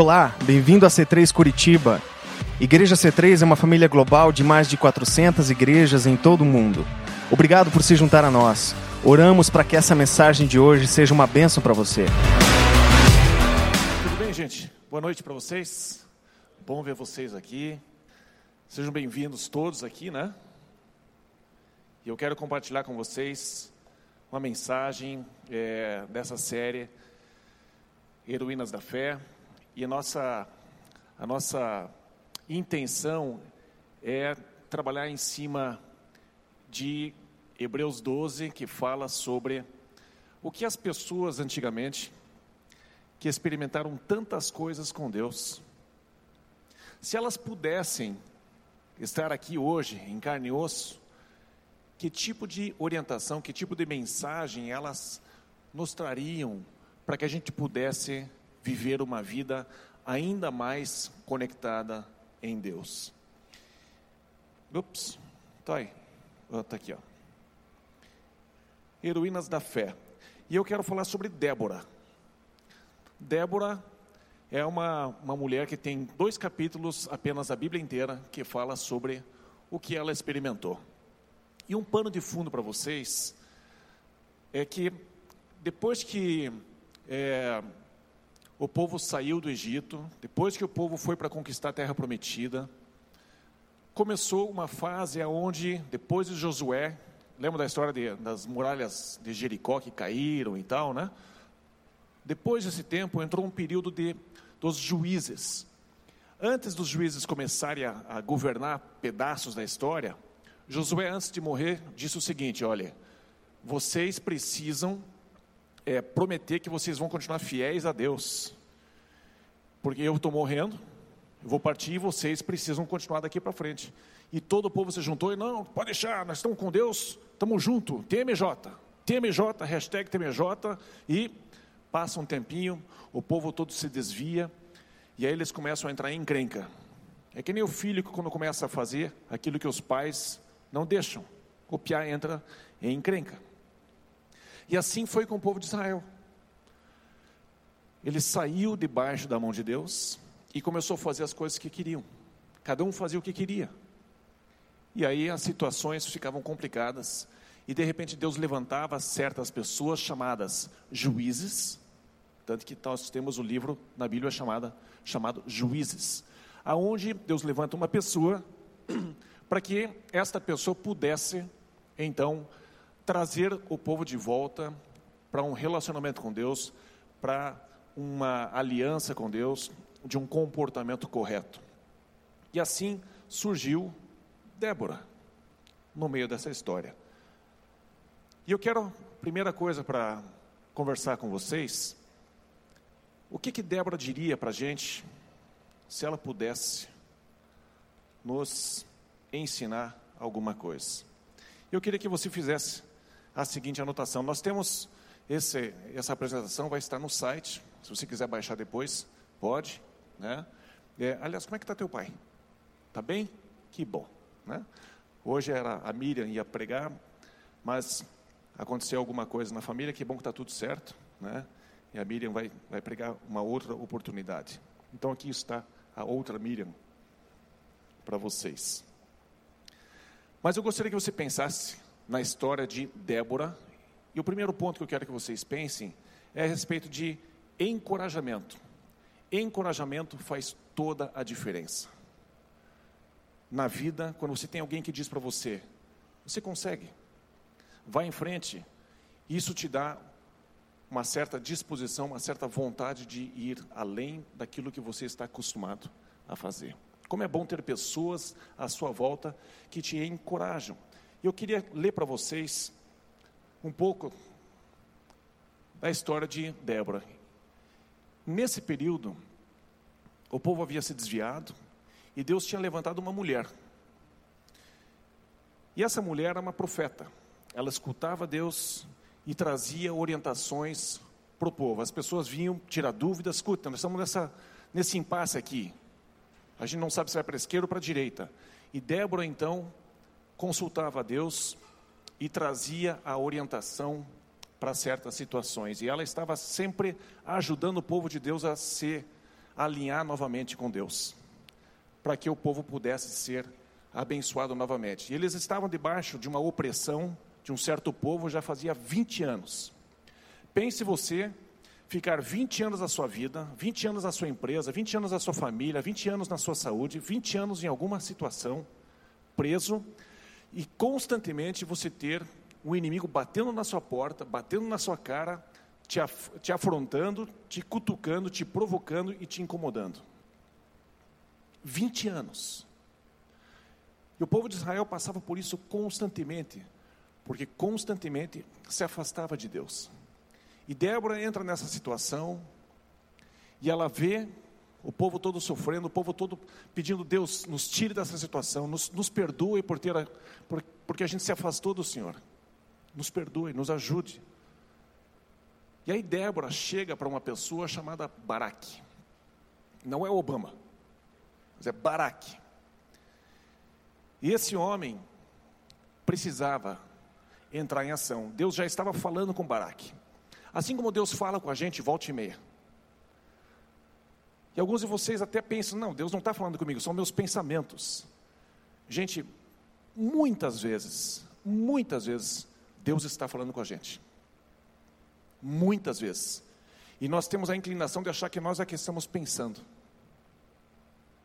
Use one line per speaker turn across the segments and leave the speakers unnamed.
Olá, bem-vindo a C3 Curitiba. Igreja C3 é uma família global de mais de 400 igrejas em todo o mundo. Obrigado por se juntar a nós. Oramos para que essa mensagem de hoje seja uma bênção para você.
Tudo bem, gente? Boa noite para vocês. Bom ver vocês aqui. Sejam bem-vindos todos aqui, né? E eu quero compartilhar com vocês uma mensagem é, dessa série Heroínas da Fé. E a nossa, a nossa intenção é trabalhar em cima de Hebreus 12, que fala sobre o que as pessoas antigamente, que experimentaram tantas coisas com Deus, se elas pudessem estar aqui hoje, em carne e osso, que tipo de orientação, que tipo de mensagem elas nos trariam para que a gente pudesse viver uma vida ainda mais conectada em Deus. Ups, tá aí, tá aqui, ó. Heroínas da fé. E eu quero falar sobre Débora. Débora é uma, uma mulher que tem dois capítulos apenas a Bíblia inteira que fala sobre o que ela experimentou. E um pano de fundo para vocês é que depois que é, o povo saiu do Egito, depois que o povo foi para conquistar a terra prometida, começou uma fase onde, depois de Josué, lembra da história de, das muralhas de Jericó que caíram e tal, né? Depois desse tempo entrou um período de, dos juízes. Antes dos juízes começarem a, a governar pedaços da história, Josué, antes de morrer, disse o seguinte: olha, vocês precisam é, prometer que vocês vão continuar fiéis a Deus. Porque eu estou morrendo, eu vou partir e vocês precisam continuar daqui para frente. E todo o povo se juntou e não, pode deixar, nós estamos com Deus, estamos juntos, TMJ, TMJ, hashtag TMJ, e passa um tempinho, o povo todo se desvia, e aí eles começam a entrar em encrenca. É que nem o filho que quando começa a fazer aquilo que os pais não deixam, copiar entra em encrenca. E assim foi com o povo de Israel. Ele saiu debaixo da mão de Deus e começou a fazer as coisas que queriam. Cada um fazia o que queria. E aí as situações ficavam complicadas. E de repente Deus levantava certas pessoas chamadas juízes, tanto que nós temos o livro na Bíblia chamada, chamado Juízes, aonde Deus levanta uma pessoa para que esta pessoa pudesse então trazer o povo de volta para um relacionamento com Deus, para uma aliança com Deus, de um comportamento correto. E assim surgiu Débora no meio dessa história. E eu quero, primeira coisa para conversar com vocês, o que que Débora diria para a gente se ela pudesse nos ensinar alguma coisa? Eu queria que você fizesse a seguinte anotação. Nós temos esse, essa apresentação vai estar no site. Se você quiser baixar depois, pode, né? É, aliás, como é que está teu pai? Tá bem? Que bom, né? Hoje era a Miriam ia pregar, mas aconteceu alguma coisa na família. Que bom que está tudo certo, né? E a Miriam vai vai pregar uma outra oportunidade. Então aqui está a outra Miriam para vocês. Mas eu gostaria que você pensasse na história de Débora. E o primeiro ponto que eu quero que vocês pensem é a respeito de encorajamento. Encorajamento faz toda a diferença. Na vida, quando você tem alguém que diz para você, você consegue, vai em frente, isso te dá uma certa disposição, uma certa vontade de ir além daquilo que você está acostumado a fazer. Como é bom ter pessoas à sua volta que te encorajam. Eu queria ler para vocês um pouco da história de Débora. Nesse período, o povo havia se desviado e Deus tinha levantado uma mulher. E essa mulher era uma profeta. Ela escutava Deus e trazia orientações para o povo. As pessoas vinham tirar dúvidas. Escuta, nós estamos nessa, nesse impasse aqui. A gente não sabe se vai para a esquerda ou para a direita. E Débora, então, consultava a Deus e trazia a orientação para certas situações. E ela estava sempre ajudando o povo de Deus a ser alinhar novamente com Deus, para que o povo pudesse ser abençoado novamente. E eles estavam debaixo de uma opressão de um certo povo já fazia 20 anos. Pense você ficar 20 anos da sua vida, 20 anos na sua empresa, 20 anos na sua família, 20 anos na sua saúde, 20 anos em alguma situação, preso, e constantemente você ter o inimigo batendo na sua porta, batendo na sua cara, te, af te afrontando, te cutucando, te provocando e te incomodando. 20 anos. E o povo de Israel passava por isso constantemente, porque constantemente se afastava de Deus. E Débora entra nessa situação e ela vê o povo todo sofrendo, o povo todo pedindo, Deus, nos tire dessa situação, nos, nos perdoe por ter, a, por, porque a gente se afastou do Senhor. Nos perdoe, nos ajude. E aí Débora chega para uma pessoa chamada Baraque. Não é Obama, mas é Baraque. E esse homem precisava entrar em ação. Deus já estava falando com Baraque. Assim como Deus fala com a gente, volte e meia. E alguns de vocês até pensam, não, Deus não está falando comigo, são meus pensamentos. Gente, muitas vezes, muitas vezes, Deus está falando com a gente. Muitas vezes. E nós temos a inclinação de achar que nós é que estamos pensando.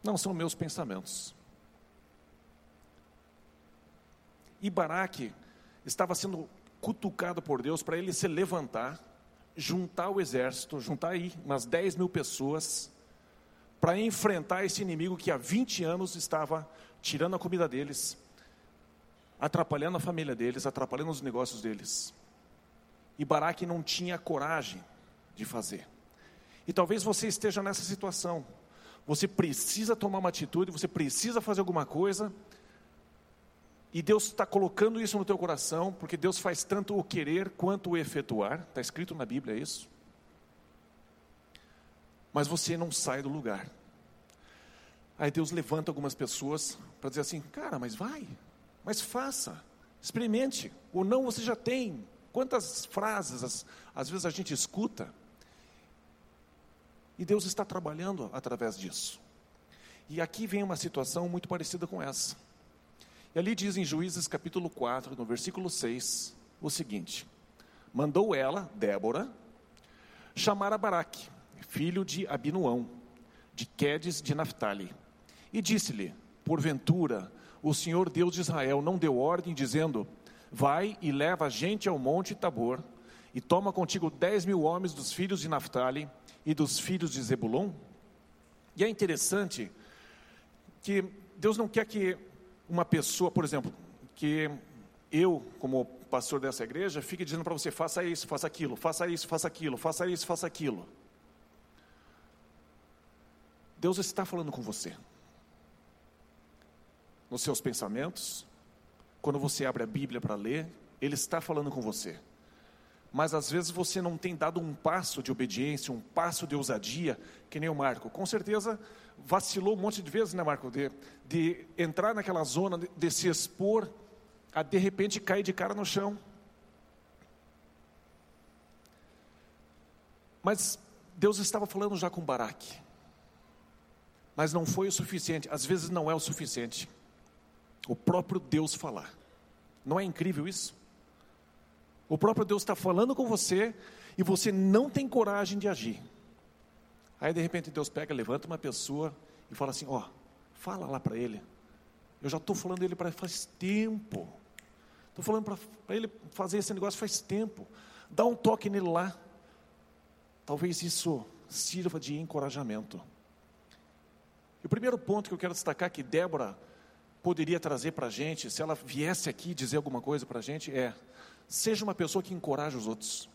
Não são meus pensamentos. E Baraque estava sendo cutucado por Deus para ele se levantar juntar o exército, juntar aí umas 10 mil pessoas, para enfrentar esse inimigo que há 20 anos estava tirando a comida deles, atrapalhando a família deles, atrapalhando os negócios deles. E Baraque não tinha coragem de fazer. E talvez você esteja nessa situação. Você precisa tomar uma atitude, você precisa fazer alguma coisa, e Deus está colocando isso no teu coração, porque Deus faz tanto o querer quanto o efetuar. Está escrito na Bíblia isso. Mas você não sai do lugar. Aí Deus levanta algumas pessoas para dizer assim: cara, mas vai, mas faça, experimente. Ou não você já tem. Quantas frases às, vezes a gente escuta. E Deus está trabalhando através disso. E aqui vem uma situação muito parecida com essa. E ali diz em Juízes capítulo 4, no versículo 6, o seguinte: Mandou ela, Débora, chamar a Baraque, filho de Abinuão, de Quedes de Naphtali, e disse-lhe: Porventura, o Senhor Deus de Israel não deu ordem, dizendo: Vai e leva a gente ao monte Tabor, e toma contigo dez mil homens dos filhos de Naphtali e dos filhos de Zebulon? E é interessante que Deus não quer que uma pessoa, por exemplo, que eu, como pastor dessa igreja, fique dizendo para você: faça isso, faça aquilo, faça isso, faça aquilo, faça isso, faça aquilo. Deus está falando com você. Nos seus pensamentos, quando você abre a Bíblia para ler, Ele está falando com você. Mas às vezes você não tem dado um passo de obediência, um passo de ousadia, que nem o Marco. Com certeza vacilou um monte de vezes, né, Marco? De, de entrar naquela zona, de, de se expor, a de repente cair de cara no chão. Mas Deus estava falando já com Baraque. Mas não foi o suficiente, às vezes não é o suficiente. O próprio Deus falar. Não é incrível isso? O próprio Deus está falando com você e você não tem coragem de agir. Aí de repente Deus pega, levanta uma pessoa e fala assim: Ó, fala lá para ele. Eu já estou falando ele para faz tempo. Estou falando para ele fazer esse negócio faz tempo. Dá um toque nele lá. Talvez isso sirva de encorajamento. E o primeiro ponto que eu quero destacar que Débora poderia trazer para a gente, se ela viesse aqui dizer alguma coisa para a gente, é: seja uma pessoa que encoraja os outros.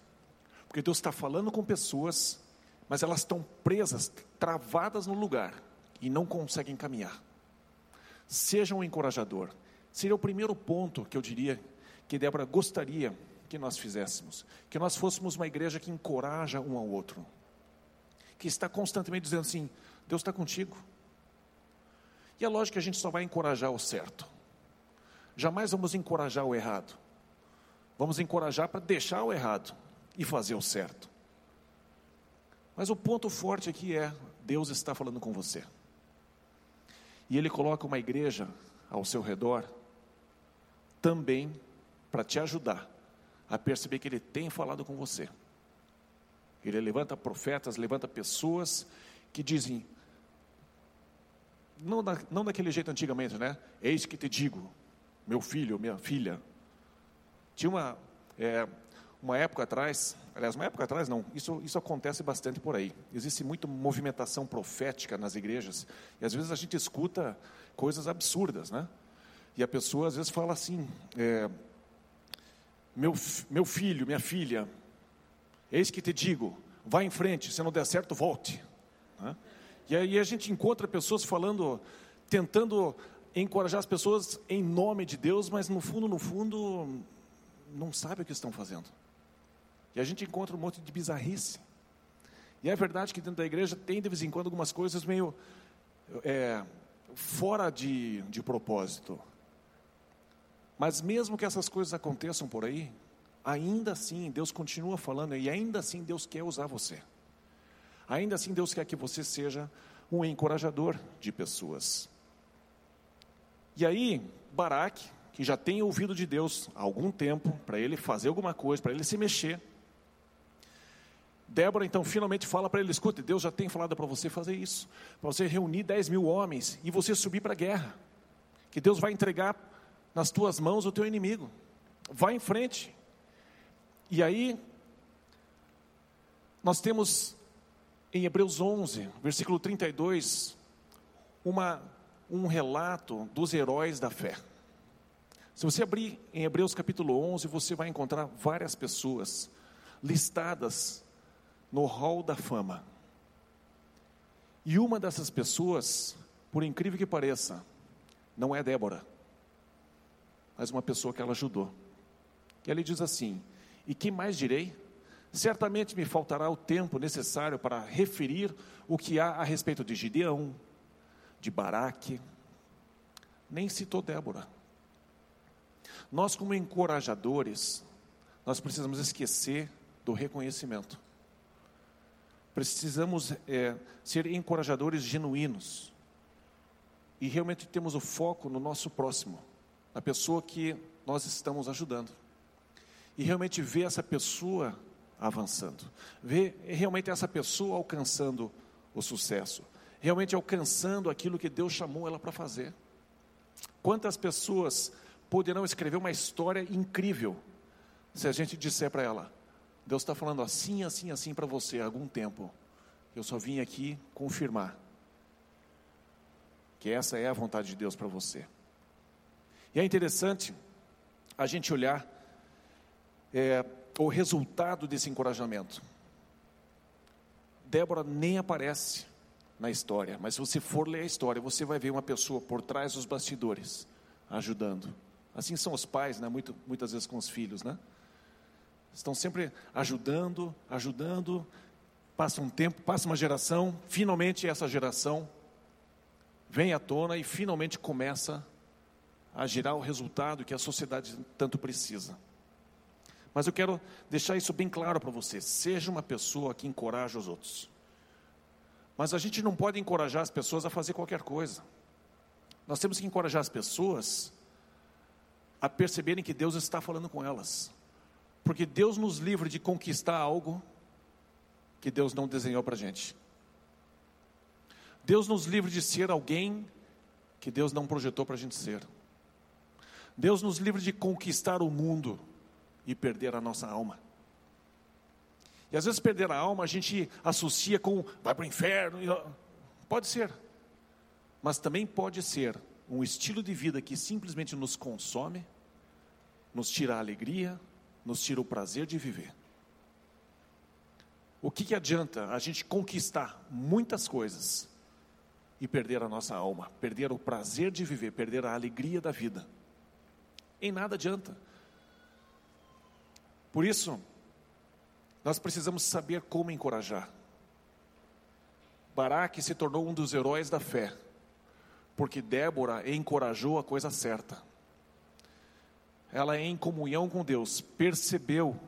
Porque Deus está falando com pessoas mas elas estão presas, travadas no lugar e não conseguem caminhar. Seja um encorajador. Seria o primeiro ponto que eu diria que Débora gostaria que nós fizéssemos. Que nós fôssemos uma igreja que encoraja um ao outro. Que está constantemente dizendo assim: Deus está contigo. E é lógico que a gente só vai encorajar o certo. Jamais vamos encorajar o errado. Vamos encorajar para deixar o errado e fazer o certo. Mas o ponto forte aqui é: Deus está falando com você. E Ele coloca uma igreja ao seu redor também para te ajudar a perceber que Ele tem falado com você. Ele levanta profetas, levanta pessoas que dizem, não, da, não daquele jeito antigamente, né? Eis que te digo, meu filho, minha filha. Tinha uma, é, uma época atrás, aliás, uma época atrás não, isso, isso acontece bastante por aí. Existe muita movimentação profética nas igrejas, e às vezes a gente escuta coisas absurdas, né? E a pessoa às vezes fala assim: é, meu, meu filho, minha filha, eis que te digo, vá em frente, se não der certo, volte. Né? E aí a gente encontra pessoas falando, tentando encorajar as pessoas em nome de Deus, mas no fundo, no fundo, não sabe o que estão fazendo. E a gente encontra um monte de bizarrice. E é verdade que dentro da igreja tem de vez em quando algumas coisas meio é, fora de, de propósito. Mas mesmo que essas coisas aconteçam por aí, ainda assim Deus continua falando e ainda assim Deus quer usar você. Ainda assim Deus quer que você seja um encorajador de pessoas. E aí, Baraque, que já tem ouvido de Deus há algum tempo, para ele fazer alguma coisa, para ele se mexer. Débora então finalmente fala para ele: escute, Deus já tem falado para você fazer isso, para você reunir 10 mil homens e você subir para a guerra, que Deus vai entregar nas tuas mãos o teu inimigo. Vá em frente. E aí, nós temos em Hebreus 11, versículo 32, uma, um relato dos heróis da fé. Se você abrir em Hebreus capítulo 11, você vai encontrar várias pessoas listadas no hall da fama. E uma dessas pessoas, por incrível que pareça, não é Débora mas uma pessoa que ela ajudou. E ele diz assim: E que mais direi? Certamente me faltará o tempo necessário para referir o que há a respeito de Gideão, de Baraque, nem citou Débora. Nós, como encorajadores, nós precisamos esquecer do reconhecimento. Precisamos é, ser encorajadores genuínos. E realmente temos o foco no nosso próximo a pessoa que nós estamos ajudando. E realmente ver essa pessoa avançando, ver realmente essa pessoa alcançando o sucesso, realmente alcançando aquilo que Deus chamou ela para fazer. Quantas pessoas poderão escrever uma história incrível se a gente disser para ela: Deus está falando assim, assim, assim para você há algum tempo. Eu só vim aqui confirmar que essa é a vontade de Deus para você. E é interessante a gente olhar é, o resultado desse encorajamento. Débora nem aparece na história, mas se você for ler a história, você vai ver uma pessoa por trás dos bastidores ajudando. Assim são os pais, né? Muito, muitas vezes com os filhos, né? Estão sempre ajudando, ajudando. Passa um tempo, passa uma geração, finalmente essa geração vem à tona e finalmente começa a gerar o resultado que a sociedade tanto precisa. Mas eu quero deixar isso bem claro para você: seja uma pessoa que encoraja os outros. Mas a gente não pode encorajar as pessoas a fazer qualquer coisa. Nós temos que encorajar as pessoas a perceberem que Deus está falando com elas. Porque Deus nos livra de conquistar algo que Deus não desenhou para a gente. Deus nos livra de ser alguém que Deus não projetou para a gente ser. Deus nos livre de conquistar o mundo e perder a nossa alma. E às vezes perder a alma a gente associa com vai para o inferno. Pode ser, mas também pode ser um estilo de vida que simplesmente nos consome, nos tira a alegria, nos tira o prazer de viver. O que, que adianta a gente conquistar muitas coisas e perder a nossa alma, perder o prazer de viver, perder a alegria da vida? Em nada adianta. Por isso, nós precisamos saber como encorajar. Baraque se tornou um dos heróis da fé, porque Débora encorajou a coisa certa. Ela, em comunhão com Deus, percebeu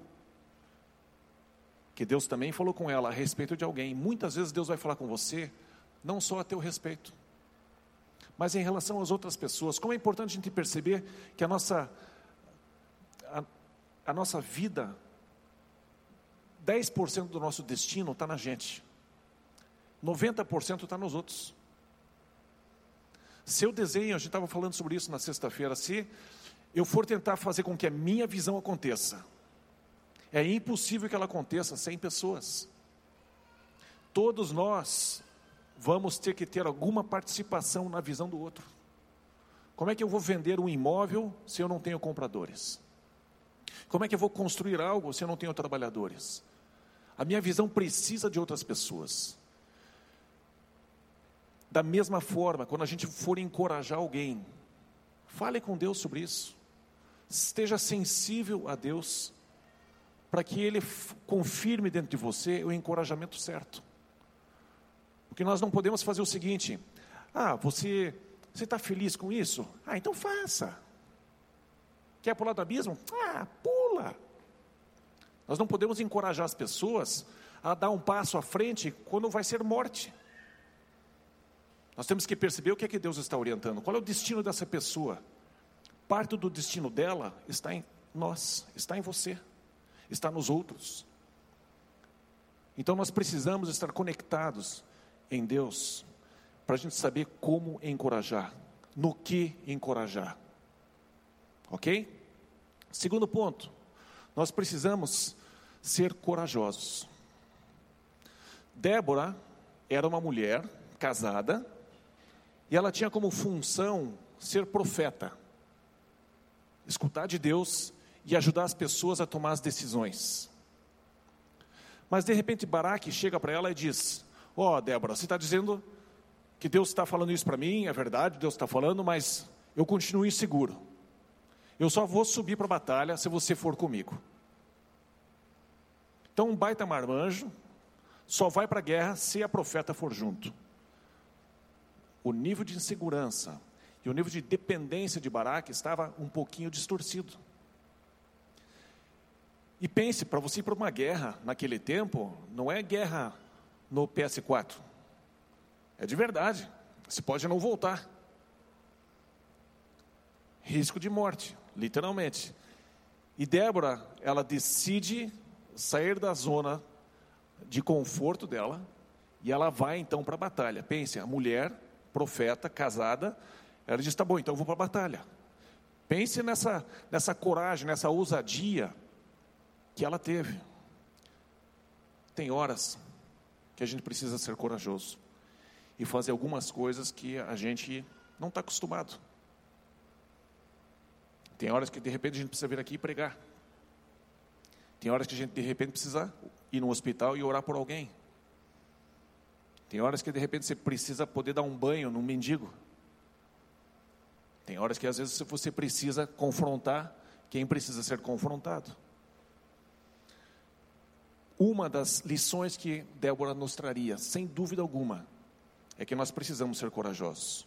que Deus também falou com ela a respeito de alguém. Muitas vezes Deus vai falar com você não só a teu respeito, mas em relação às outras pessoas. Como é importante a gente perceber que a nossa, a nossa vida, 10% do nosso destino está na gente, 90% está nos outros. Se eu desenho, a gente estava falando sobre isso na sexta-feira, se eu for tentar fazer com que a minha visão aconteça, é impossível que ela aconteça sem pessoas. Todos nós vamos ter que ter alguma participação na visão do outro. Como é que eu vou vender um imóvel se eu não tenho compradores? Como é que eu vou construir algo se eu não tenho trabalhadores? A minha visão precisa de outras pessoas. Da mesma forma, quando a gente for encorajar alguém, fale com Deus sobre isso. Esteja sensível a Deus, para que Ele confirme dentro de você o encorajamento certo. Porque nós não podemos fazer o seguinte: ah, você está feliz com isso? Ah, então faça. Quer pular do abismo? Ah, pula. Nós não podemos encorajar as pessoas a dar um passo à frente quando vai ser morte. Nós temos que perceber o que é que Deus está orientando. Qual é o destino dessa pessoa? Parte do destino dela está em nós, está em você, está nos outros. Então nós precisamos estar conectados em Deus para a gente saber como encorajar, no que encorajar. Ok? Segundo ponto, nós precisamos ser corajosos. Débora era uma mulher casada e ela tinha como função ser profeta, escutar de Deus e ajudar as pessoas a tomar as decisões. Mas de repente Baraque chega para ela e diz: Ó oh, Débora, você está dizendo que Deus está falando isso para mim, é verdade, Deus está falando, mas eu continuo inseguro. Eu só vou subir para a batalha se você for comigo. Então um baita marmanjo só vai para a guerra se a profeta for junto o nível de insegurança e o nível de dependência de Baraque estava um pouquinho distorcido. E pense, para você ir para uma guerra naquele tempo, não é guerra no PS4. É de verdade. Você pode não voltar. Risco de morte, literalmente. E Débora, ela decide sair da zona de conforto dela e ela vai então para a batalha. Pense, a mulher profeta, casada, ela diz: tá bom, então eu vou para a batalha. Pense nessa, nessa coragem, nessa ousadia que ela teve. Tem horas que a gente precisa ser corajoso e fazer algumas coisas que a gente não está acostumado. Tem horas que de repente a gente precisa vir aqui e pregar. Tem horas que a gente de repente precisa ir no hospital e orar por alguém. Tem horas que de repente você precisa poder dar um banho num mendigo. Tem horas que às vezes você precisa confrontar quem precisa ser confrontado. Uma das lições que Débora nos traria, sem dúvida alguma, é que nós precisamos ser corajosos.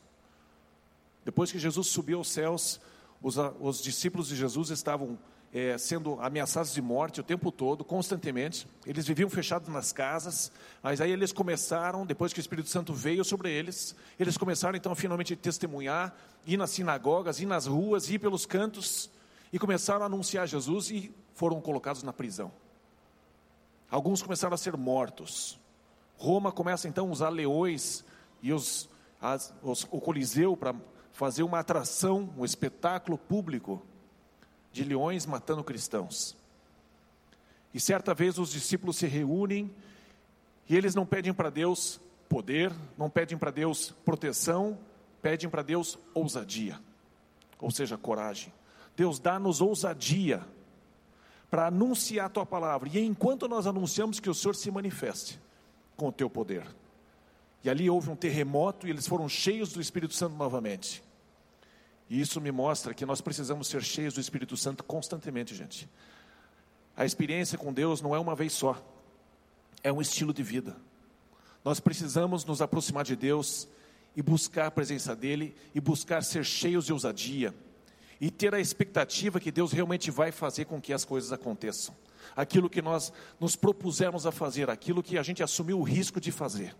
Depois que Jesus subiu aos céus, os, os discípulos de Jesus estavam é, sendo ameaçados de morte o tempo todo, constantemente. Eles viviam fechados nas casas, mas aí eles começaram, depois que o Espírito Santo veio sobre eles, eles começaram então a finalmente testemunhar, ir nas sinagogas, ir nas ruas, ir pelos cantos, e começaram a anunciar Jesus e foram colocados na prisão. Alguns começaram a ser mortos. Roma começa então a usar leões e os, as, os, o Coliseu para fazer uma atração, um espetáculo público de leões matando cristãos. E certa vez os discípulos se reúnem e eles não pedem para Deus poder, não pedem para Deus proteção, pedem para Deus ousadia, ou seja, coragem. Deus dá-nos ousadia para anunciar a tua palavra, e enquanto nós anunciamos que o Senhor se manifeste com o teu poder. E ali houve um terremoto e eles foram cheios do Espírito Santo novamente. E isso me mostra que nós precisamos ser cheios do Espírito Santo constantemente, gente. A experiência com Deus não é uma vez só, é um estilo de vida. Nós precisamos nos aproximar de Deus e buscar a presença dEle e buscar ser cheios de ousadia e ter a expectativa que Deus realmente vai fazer com que as coisas aconteçam. Aquilo que nós nos propusemos a fazer, aquilo que a gente assumiu o risco de fazer,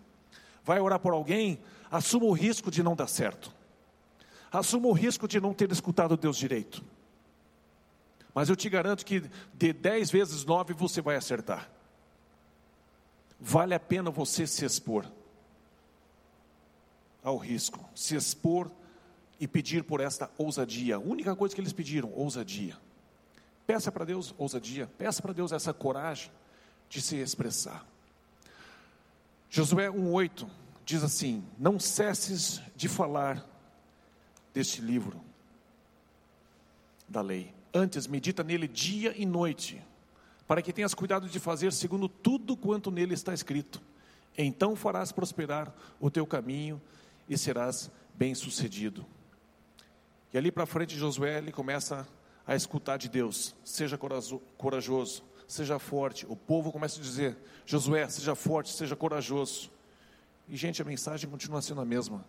vai orar por alguém, assuma o risco de não dar certo. Assuma o risco de não ter escutado Deus direito. Mas eu te garanto que de dez vezes nove você vai acertar. Vale a pena você se expor ao risco, se expor e pedir por esta ousadia. A única coisa que eles pediram, ousadia. Peça para Deus ousadia, peça para Deus essa coragem de se expressar. Josué 1,8 diz assim: Não cesses de falar deste livro da lei, antes medita nele dia e noite, para que tenhas cuidado de fazer segundo tudo quanto nele está escrito. Então farás prosperar o teu caminho e serás bem-sucedido. E ali para frente, Josué ele começa a escutar de Deus: seja corajoso, seja forte. O povo começa a dizer: Josué, seja forte, seja corajoso. E, gente, a mensagem continua sendo a mesma.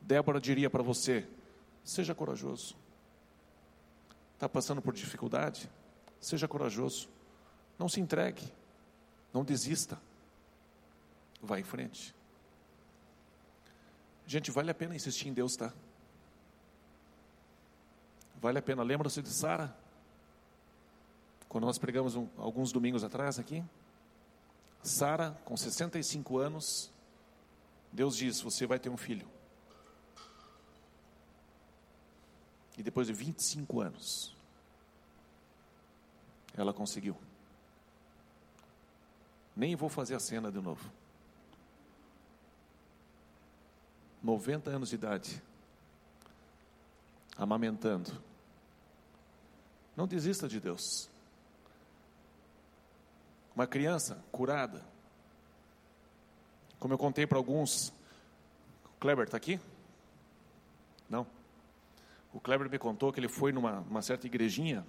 Débora diria para você: seja corajoso. Está passando por dificuldade? Seja corajoso. Não se entregue. Não desista. Vá em frente. Gente, vale a pena insistir em Deus, tá? Vale a pena. Lembra-se de Sara? Quando nós pregamos um, alguns domingos atrás aqui? Sara, com 65 anos, Deus diz: Você vai ter um filho. E depois de 25 anos, ela conseguiu. Nem vou fazer a cena de novo. 90 anos de idade, amamentando. Não desista de Deus. Uma criança curada. Como eu contei para alguns, o Kleber está aqui? Não. O Kleber me contou que ele foi numa certa igrejinha.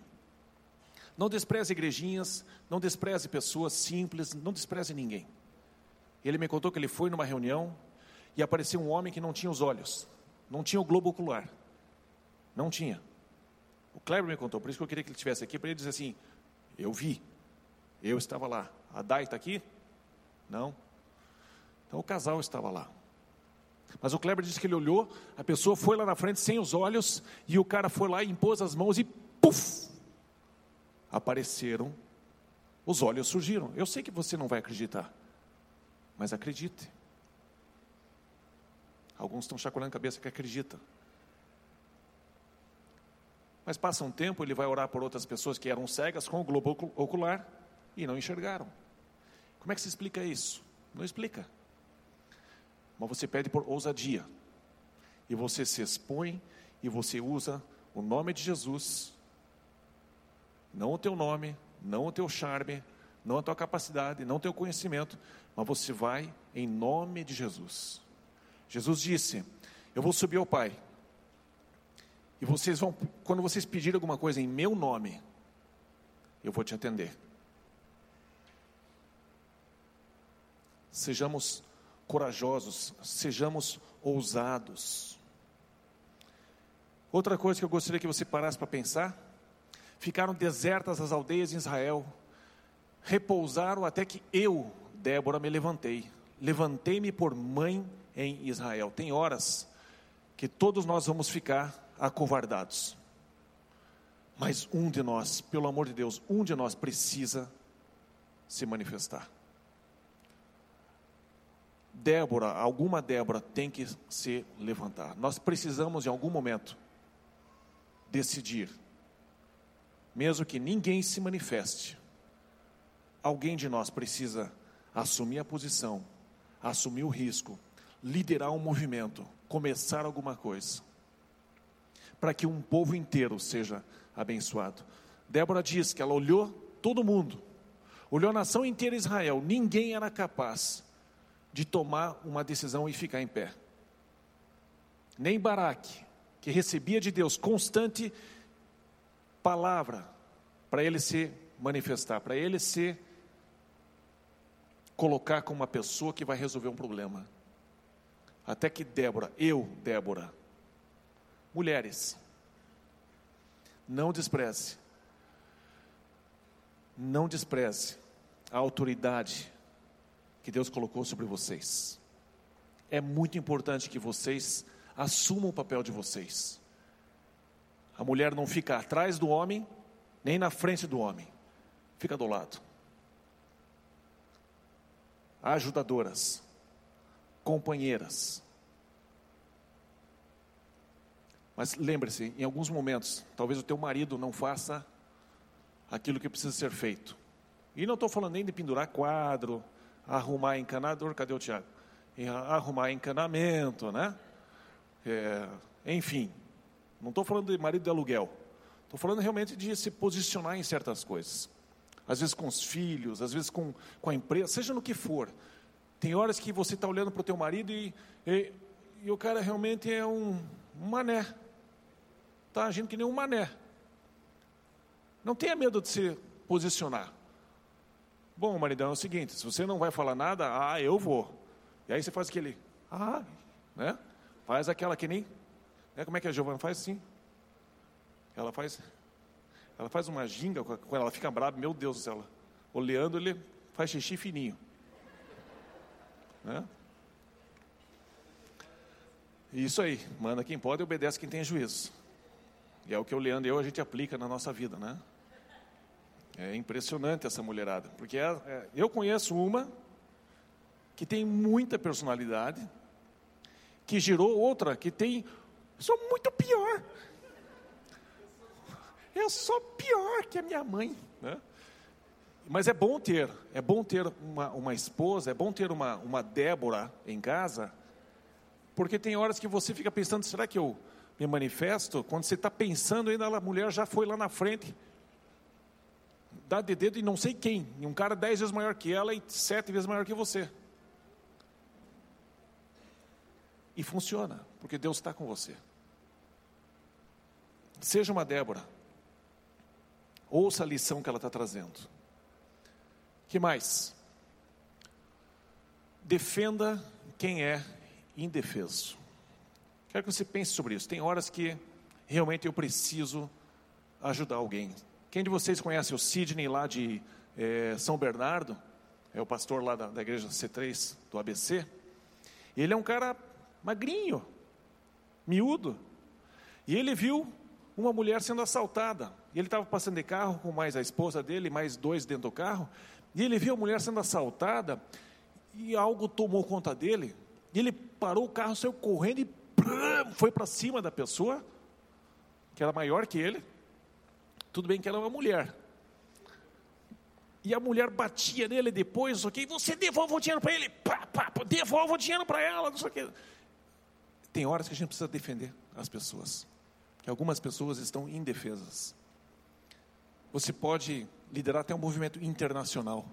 Não despreze igrejinhas, não despreze pessoas simples, não despreze ninguém. Ele me contou que ele foi numa reunião e apareceu um homem que não tinha os olhos, não tinha o globo ocular. Não tinha. O Kleber me contou, por isso que eu queria que ele estivesse aqui, para ele dizer assim: Eu vi, eu estava lá. A Dai está aqui? Não. Então o casal estava lá. Mas o Kleber disse que ele olhou, a pessoa foi lá na frente sem os olhos, e o cara foi lá e impôs as mãos e puf! Apareceram, os olhos surgiram. Eu sei que você não vai acreditar, mas acredite. Alguns estão chacoalhando a cabeça que acreditam. Mas passa um tempo, ele vai orar por outras pessoas que eram cegas com o globo ocular e não enxergaram. Como é que se explica isso? Não explica. Mas você pede por ousadia. E você se expõe e você usa o nome de Jesus, não o teu nome, não o teu charme, não a tua capacidade, não o teu conhecimento, mas você vai em nome de Jesus. Jesus disse: Eu vou subir ao Pai. E vocês vão, quando vocês pedirem alguma coisa em meu nome, eu vou te atender. Sejamos corajosos, sejamos ousados. Outra coisa que eu gostaria que você parasse para pensar: ficaram desertas as aldeias em Israel, repousaram até que eu, Débora, me levantei. Levantei-me por mãe em Israel. Tem horas que todos nós vamos ficar acovardados. Mas um de nós, pelo amor de Deus, um de nós precisa se manifestar. Débora, alguma Débora tem que se levantar. Nós precisamos, em algum momento, decidir, mesmo que ninguém se manifeste, alguém de nós precisa assumir a posição, assumir o risco liderar um movimento, começar alguma coisa, para que um povo inteiro seja abençoado. Débora diz que ela olhou todo mundo, olhou a nação inteira Israel, ninguém era capaz de tomar uma decisão e ficar em pé. Nem Baraque, que recebia de Deus constante palavra para ele se manifestar, para ele se colocar como uma pessoa que vai resolver um problema. Até que Débora, eu, Débora, mulheres, não despreze, não despreze a autoridade que Deus colocou sobre vocês. é muito importante que vocês assumam o papel de vocês. A mulher não fica atrás do homem, nem na frente do homem, fica do lado. Ajudadoras, companheiras. Mas lembre-se, em alguns momentos, talvez o teu marido não faça aquilo que precisa ser feito. E não estou falando nem de pendurar quadro, arrumar encanador, cadê o Tiago? Arrumar encanamento, né? É, enfim, não estou falando de marido de aluguel. Estou falando realmente de se posicionar em certas coisas. Às vezes com os filhos, às vezes com, com a empresa, seja no que for. Tem horas que você está olhando para o teu marido e, e, e, o cara realmente é um, um mané. Está agindo que nem um mané. Não tenha medo de se posicionar. Bom, maridão, é o seguinte, se você não vai falar nada, ah, eu vou. E aí você faz aquele, ah, né? Faz aquela que nem, né? como é que a Giovana faz assim? Ela faz, ela faz uma ginga, quando ela fica brava, meu Deus do céu, o Leandro, ele faz xixi fininho. Né? Isso aí, manda quem pode e obedece quem tem juízo. E é o que o Leandro e eu a gente aplica na nossa vida, né? É impressionante essa mulherada, porque é, é, eu conheço uma que tem muita personalidade, que gerou outra que tem, sou muito pior. Eu sou pior que a minha mãe, né? Mas é bom ter, é bom ter uma, uma esposa, é bom ter uma, uma Débora em casa, porque tem horas que você fica pensando, será que eu me manifesto? Quando você está pensando ainda, a mulher já foi lá na frente, dá de dedo e não sei quem, e um cara dez vezes maior que ela e sete vezes maior que você. E funciona, porque Deus está com você. Seja uma Débora. Ouça a lição que ela está trazendo. que mais? Defenda quem é indefeso. Quero que você pense sobre isso. Tem horas que realmente eu preciso ajudar alguém. Quem de vocês conhece o Sidney lá de é, São Bernardo? É o pastor lá da, da igreja C3 do ABC. Ele é um cara magrinho, miúdo. E ele viu uma mulher sendo assaltada. Ele estava passando de carro com mais a esposa dele, mais dois dentro do carro. E ele viu a mulher sendo assaltada e algo tomou conta dele. E ele parou o carro, saiu correndo e foi para cima da pessoa, que era maior que ele. Tudo bem que ela é uma mulher. E a mulher batia nele depois, ok? Você devolve o dinheiro para ele, pá, pá, devolve o dinheiro para ela, não sei o que. Tem horas que a gente precisa defender as pessoas, que algumas pessoas estão indefesas. Você pode liderar até um movimento internacional.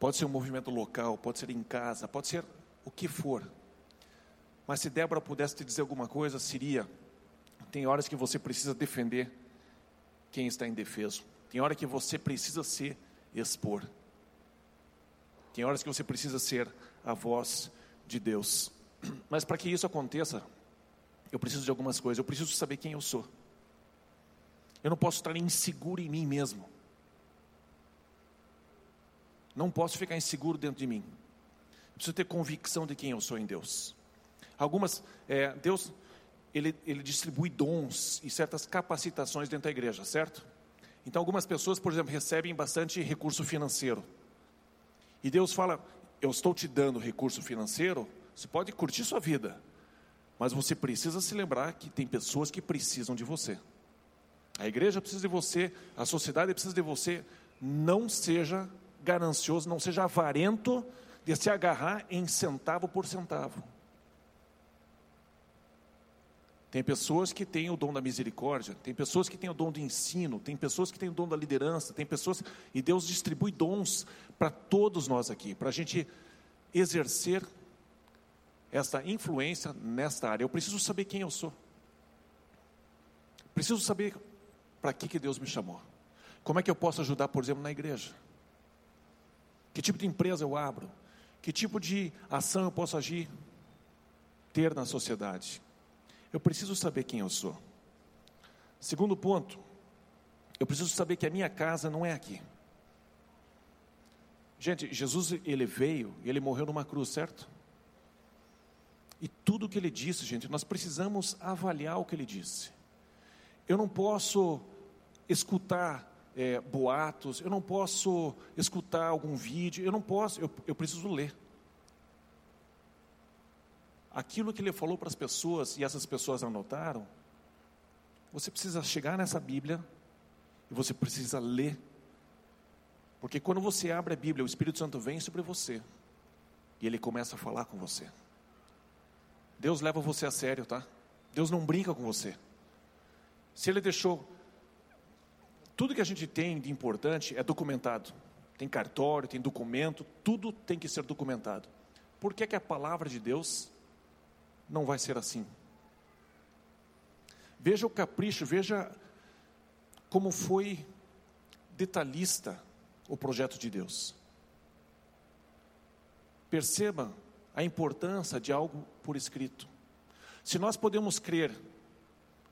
Pode ser um movimento local, pode ser em casa, pode ser o que for. Mas se Débora pudesse te dizer alguma coisa, seria: tem horas que você precisa defender quem está indefeso. Tem hora que você precisa se expor. Tem horas que você precisa ser a voz de Deus. Mas para que isso aconteça, eu preciso de algumas coisas. Eu preciso saber quem eu sou. Eu não posso estar inseguro em mim mesmo. Não posso ficar inseguro dentro de mim. Eu preciso ter convicção de quem eu sou em Deus. Algumas, é, Deus ele, ele distribui dons e certas capacitações dentro da igreja, certo? Então, algumas pessoas, por exemplo, recebem bastante recurso financeiro. E Deus fala: Eu estou te dando recurso financeiro, você pode curtir sua vida, mas você precisa se lembrar que tem pessoas que precisam de você. A igreja precisa de você, a sociedade precisa de você. Não seja ganancioso, não seja avarento de se agarrar em centavo por centavo. Tem pessoas que têm o dom da misericórdia, tem pessoas que têm o dom do ensino, tem pessoas que têm o dom da liderança, tem pessoas. E Deus distribui dons para todos nós aqui, para a gente exercer essa influência nesta área. Eu preciso saber quem eu sou. Preciso saber para que, que Deus me chamou. Como é que eu posso ajudar, por exemplo, na igreja? Que tipo de empresa eu abro? Que tipo de ação eu posso agir, ter na sociedade? Eu preciso saber quem eu sou. Segundo ponto, eu preciso saber que a minha casa não é aqui. Gente, Jesus ele veio e ele morreu numa cruz, certo? E tudo o que ele disse, gente, nós precisamos avaliar o que ele disse. Eu não posso escutar é, boatos, eu não posso escutar algum vídeo, eu não posso, eu, eu preciso ler. Aquilo que ele falou para as pessoas e essas pessoas anotaram, você precisa chegar nessa Bíblia e você precisa ler. Porque quando você abre a Bíblia, o Espírito Santo vem sobre você e ele começa a falar com você. Deus leva você a sério, tá? Deus não brinca com você. Se ele deixou tudo que a gente tem de importante é documentado. Tem cartório, tem documento, tudo tem que ser documentado. Por que, que a palavra de Deus não vai ser assim? Veja o capricho, veja como foi detalhista o projeto de Deus. Perceba a importância de algo por escrito. Se nós podemos crer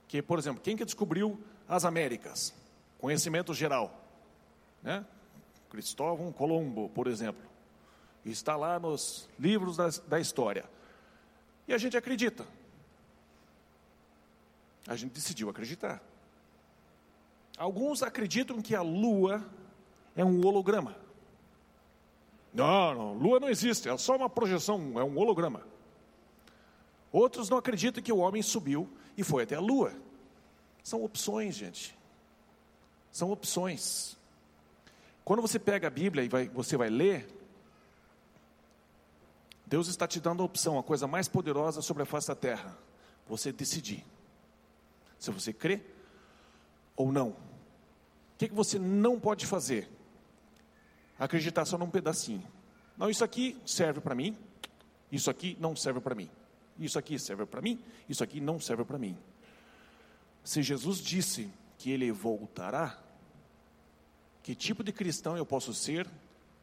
que, por exemplo, quem que descobriu as Américas? Conhecimento geral, né? Cristóvão Colombo, por exemplo, está lá nos livros da, da história. E a gente acredita. A gente decidiu acreditar. Alguns acreditam que a Lua é um holograma. Não, não, Lua não existe, é só uma projeção, é um holograma. Outros não acreditam que o homem subiu e foi até a Lua. São opções, gente. São opções. Quando você pega a Bíblia e vai, você vai ler, Deus está te dando a opção, a coisa mais poderosa sobre a face da terra. Você decidir se você crê ou não. O que, que você não pode fazer? acreditar só num pedacinho. Não, isso aqui serve para mim, isso aqui não serve para mim. Isso aqui serve para mim, isso aqui não serve para mim. Se Jesus disse que ele voltará, que tipo de cristão eu posso ser?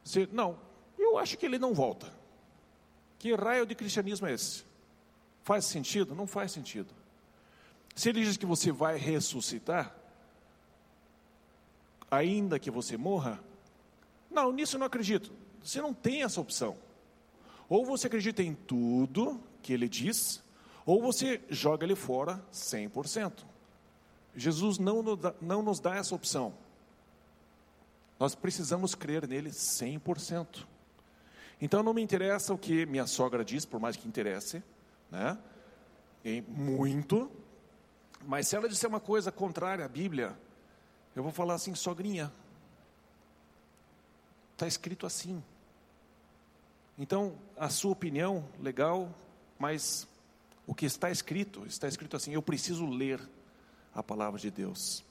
ser? Não, eu acho que ele não volta. Que raio de cristianismo é esse? Faz sentido? Não faz sentido. Se ele diz que você vai ressuscitar, ainda que você morra, não, nisso eu não acredito. Você não tem essa opção. Ou você acredita em tudo que ele diz, ou você joga ele fora 100%. Jesus não nos dá, não nos dá essa opção. Nós precisamos crer nele 100%. Então não me interessa o que minha sogra diz, por mais que interesse, né? E muito. Mas se ela disser uma coisa contrária à Bíblia, eu vou falar assim, sogrinha, Está escrito assim. Então, a sua opinião, legal, mas o que está escrito, está escrito assim: eu preciso ler a palavra de Deus.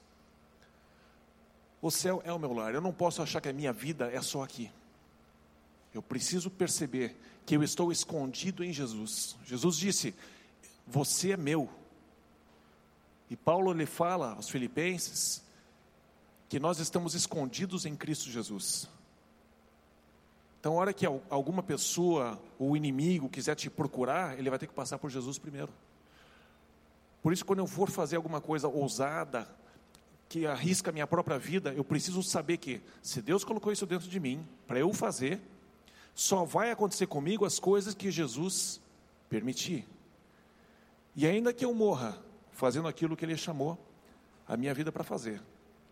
O céu é o meu lar, eu não posso achar que a minha vida é só aqui. Eu preciso perceber que eu estou escondido em Jesus. Jesus disse: Você é meu. E Paulo lhe fala aos Filipenses que nós estamos escondidos em Cristo Jesus. Então, a hora que alguma pessoa, ou inimigo, quiser te procurar, ele vai ter que passar por Jesus primeiro. Por isso, quando eu for fazer alguma coisa ousada, que arrisca a minha própria vida, eu preciso saber que, se Deus colocou isso dentro de mim, para eu fazer, só vai acontecer comigo as coisas que Jesus permitir. E ainda que eu morra fazendo aquilo que Ele chamou a minha vida para fazer,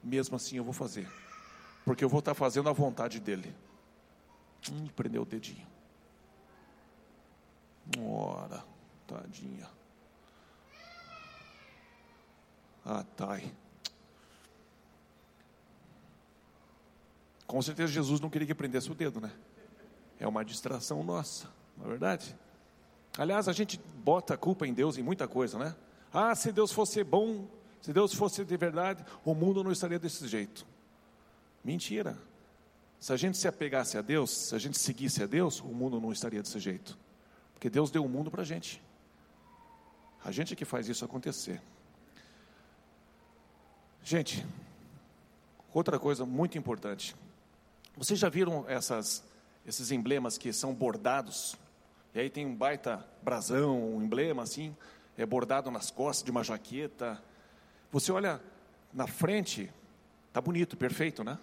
mesmo assim eu vou fazer, porque eu vou estar fazendo a vontade dEle. Hum, prendeu o dedinho. Ora, tadinha. Ah, tá. Com certeza Jesus não queria que prendesse o dedo, né? É uma distração nossa, não é verdade? Aliás, a gente bota a culpa em Deus em muita coisa, né? Ah, se Deus fosse bom, se Deus fosse de verdade, o mundo não estaria desse jeito. Mentira. Se a gente se apegasse a Deus, se a gente seguisse a Deus, o mundo não estaria desse jeito. Porque Deus deu o mundo para a gente. A gente é que faz isso acontecer. Gente, outra coisa muito importante. Vocês já viram essas, esses emblemas que são bordados? E aí tem um baita brasão, um emblema assim, é bordado nas costas de uma jaqueta. Você olha na frente, tá bonito, perfeito, né?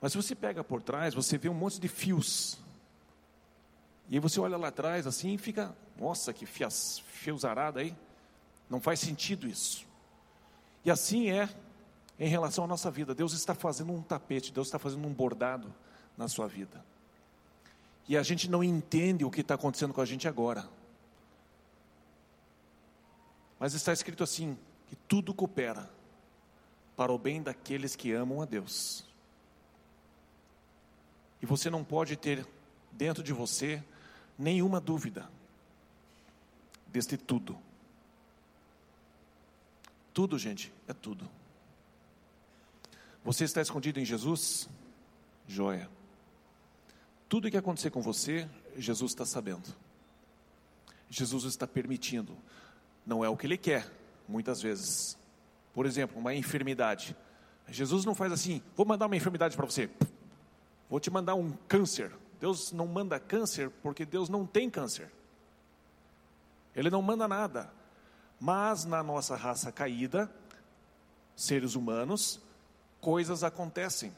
Mas se você pega por trás, você vê um monte de fios. E aí você olha lá atrás assim e fica, nossa, que fiozarada aí. Não faz sentido isso. E assim é em relação à nossa vida. Deus está fazendo um tapete, Deus está fazendo um bordado na sua vida. E a gente não entende o que está acontecendo com a gente agora. Mas está escrito assim: que tudo coopera para o bem daqueles que amam a Deus. E você não pode ter dentro de você nenhuma dúvida deste tudo. Tudo, gente, é tudo. Você está escondido em Jesus? Joia. Tudo o que acontecer com você, Jesus está sabendo. Jesus está permitindo. Não é o que ele quer, muitas vezes. Por exemplo, uma enfermidade. Jesus não faz assim, vou mandar uma enfermidade para você. Vou te mandar um câncer. Deus não manda câncer porque Deus não tem câncer. Ele não manda nada. Mas na nossa raça caída, seres humanos, coisas acontecem.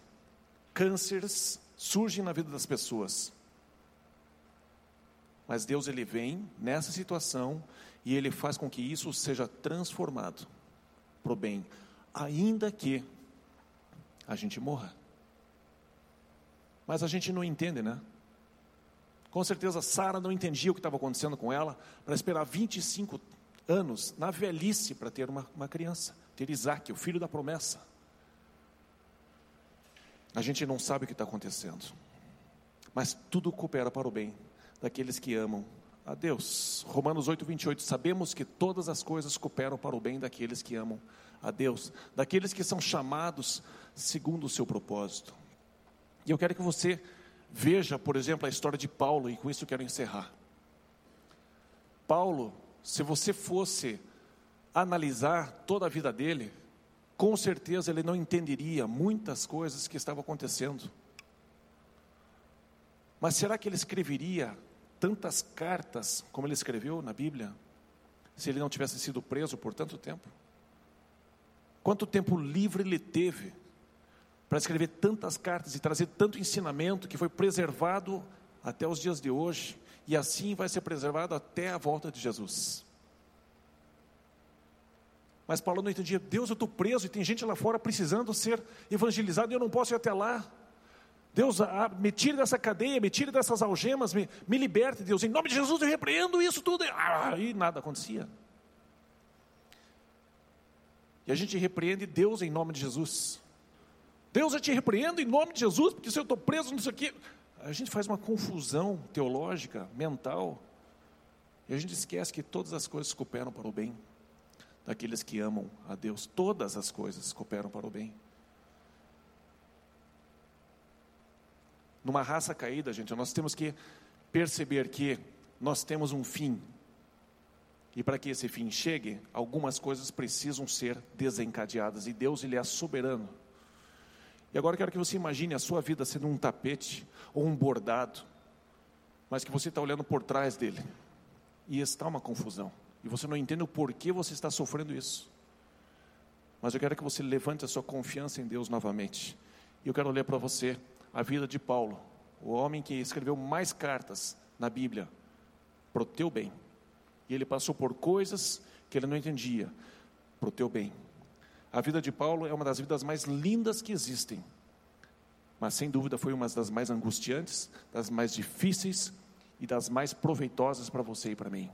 Cânceres surgem na vida das pessoas. Mas Deus ele vem nessa situação e ele faz com que isso seja transformado para o bem, ainda que a gente morra. Mas a gente não entende, né? Com certeza Sara não entendia o que estava acontecendo com ela para esperar 25 anos na velhice para ter uma, uma criança, ter Isaac, o filho da promessa. A gente não sabe o que está acontecendo, mas tudo coopera para o bem daqueles que amam a Deus. Romanos 8, 28. Sabemos que todas as coisas cooperam para o bem daqueles que amam a Deus, daqueles que são chamados segundo o seu propósito. E eu quero que você veja, por exemplo, a história de Paulo, e com isso eu quero encerrar. Paulo, se você fosse analisar toda a vida dele, com certeza ele não entenderia muitas coisas que estavam acontecendo. Mas será que ele escreveria tantas cartas como ele escreveu na Bíblia, se ele não tivesse sido preso por tanto tempo? Quanto tempo livre ele teve para escrever tantas cartas e trazer tanto ensinamento que foi preservado até os dias de hoje e assim vai ser preservado até a volta de Jesus. Mas Paulo não entendia, Deus, eu estou preso e tem gente lá fora precisando ser evangelizado e eu não posso ir até lá. Deus, ah, me tire dessa cadeia, me tire dessas algemas, me, me liberte, Deus. Em nome de Jesus eu repreendo isso tudo. Ah, e nada acontecia. E a gente repreende Deus em nome de Jesus. Deus, eu te repreendo em nome de Jesus, porque se eu estou preso nisso aqui. A gente faz uma confusão teológica, mental, e a gente esquece que todas as coisas cooperam para o bem daqueles que amam a Deus. Todas as coisas cooperam para o bem. Numa raça caída, gente, nós temos que perceber que nós temos um fim. E para que esse fim chegue, algumas coisas precisam ser desencadeadas. E Deus, Ele é soberano. E agora eu quero que você imagine a sua vida sendo um tapete ou um bordado, mas que você está olhando por trás dele e está uma confusão. E você não entende o porquê você está sofrendo isso. Mas eu quero que você levante a sua confiança em Deus novamente. E eu quero ler para você a vida de Paulo, o homem que escreveu mais cartas na Bíblia, para o teu bem. E ele passou por coisas que ele não entendia, para o teu bem. A vida de Paulo é uma das vidas mais lindas que existem, mas sem dúvida foi uma das mais angustiantes, das mais difíceis e das mais proveitosas para você e para mim.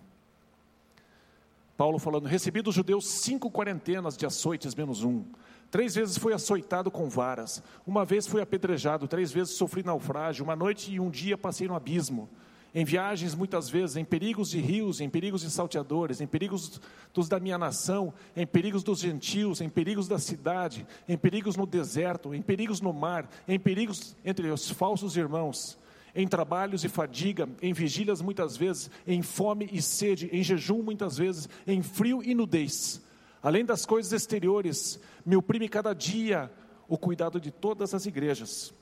Paulo falando: recebi dos judeus cinco quarentenas de açoites menos um. Três vezes fui açoitado com varas. Uma vez fui apedrejado. Três vezes sofri naufrágio. Uma noite e um dia passei no abismo em viagens muitas vezes, em perigos de rios, em perigos de salteadores, em perigos dos da minha nação, em perigos dos gentios, em perigos da cidade, em perigos no deserto, em perigos no mar, em perigos entre os falsos irmãos, em trabalhos e fadiga, em vigílias muitas vezes, em fome e sede, em jejum muitas vezes, em frio e nudez. Além das coisas exteriores, me oprime cada dia o cuidado de todas as igrejas.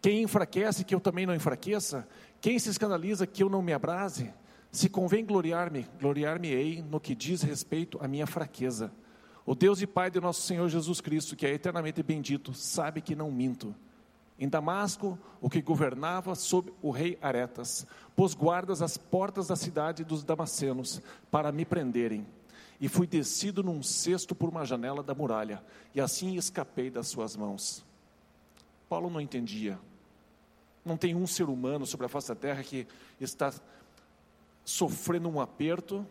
Quem enfraquece, que eu também não enfraqueça, quem se escandaliza que eu não me abrase? Se convém gloriar-me, gloriar-me-ei no que diz respeito à minha fraqueza. O Deus e Pai de nosso Senhor Jesus Cristo, que é eternamente bendito, sabe que não minto. Em Damasco, o que governava sob o rei Aretas, pôs guardas às portas da cidade dos damascenos para me prenderem. E fui descido num cesto por uma janela da muralha, e assim escapei das suas mãos. Paulo não entendia. Não tem um ser humano sobre a face da terra que está sofrendo um aperto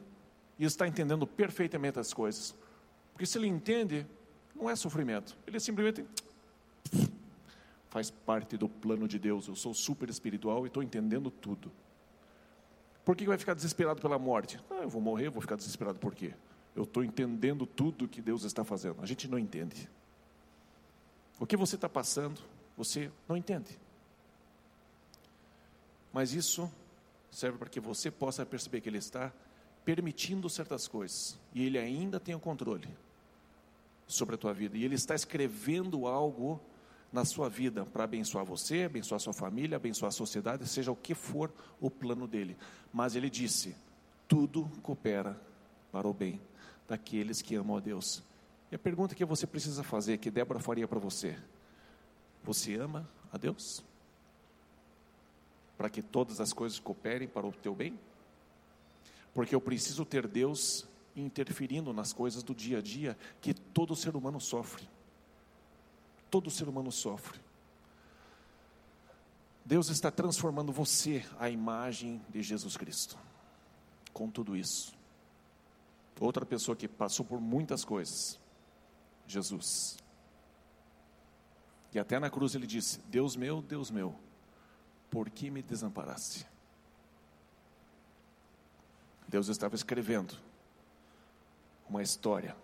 e está entendendo perfeitamente as coisas. Porque se ele entende, não é sofrimento. Ele simplesmente faz parte do plano de Deus. Eu sou super espiritual e estou entendendo tudo. Por que vai ficar desesperado pela morte? Ah, eu vou morrer, vou ficar desesperado por quê? Eu estou entendendo tudo que Deus está fazendo. A gente não entende. O que você está passando, você não entende. Mas isso serve para que você possa perceber que Ele está permitindo certas coisas e Ele ainda tem o controle sobre a tua vida. E Ele está escrevendo algo na sua vida para abençoar você, abençoar sua família, abençoar a sociedade, seja o que for o plano dele. Mas ele disse: tudo coopera para o bem daqueles que amam a Deus. E a pergunta que você precisa fazer, que Débora faria para você: você ama a Deus? Para que todas as coisas cooperem para o teu bem? Porque eu preciso ter Deus interferindo nas coisas do dia a dia que todo ser humano sofre. Todo ser humano sofre. Deus está transformando você à imagem de Jesus Cristo. Com tudo isso. Outra pessoa que passou por muitas coisas, Jesus. E até na cruz ele disse: Deus meu, Deus meu, por que me desamparaste? Deus estava escrevendo uma história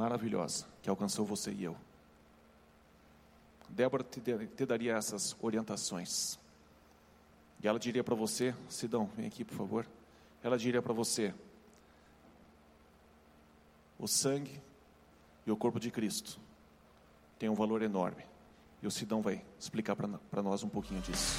maravilhosa que alcançou você e eu. Débora te, te daria essas orientações. E ela diria para você, Sidão, vem aqui por favor. Ela diria para você: o sangue e o corpo de Cristo têm um valor enorme. E o Sidão vai explicar para nós um pouquinho disso.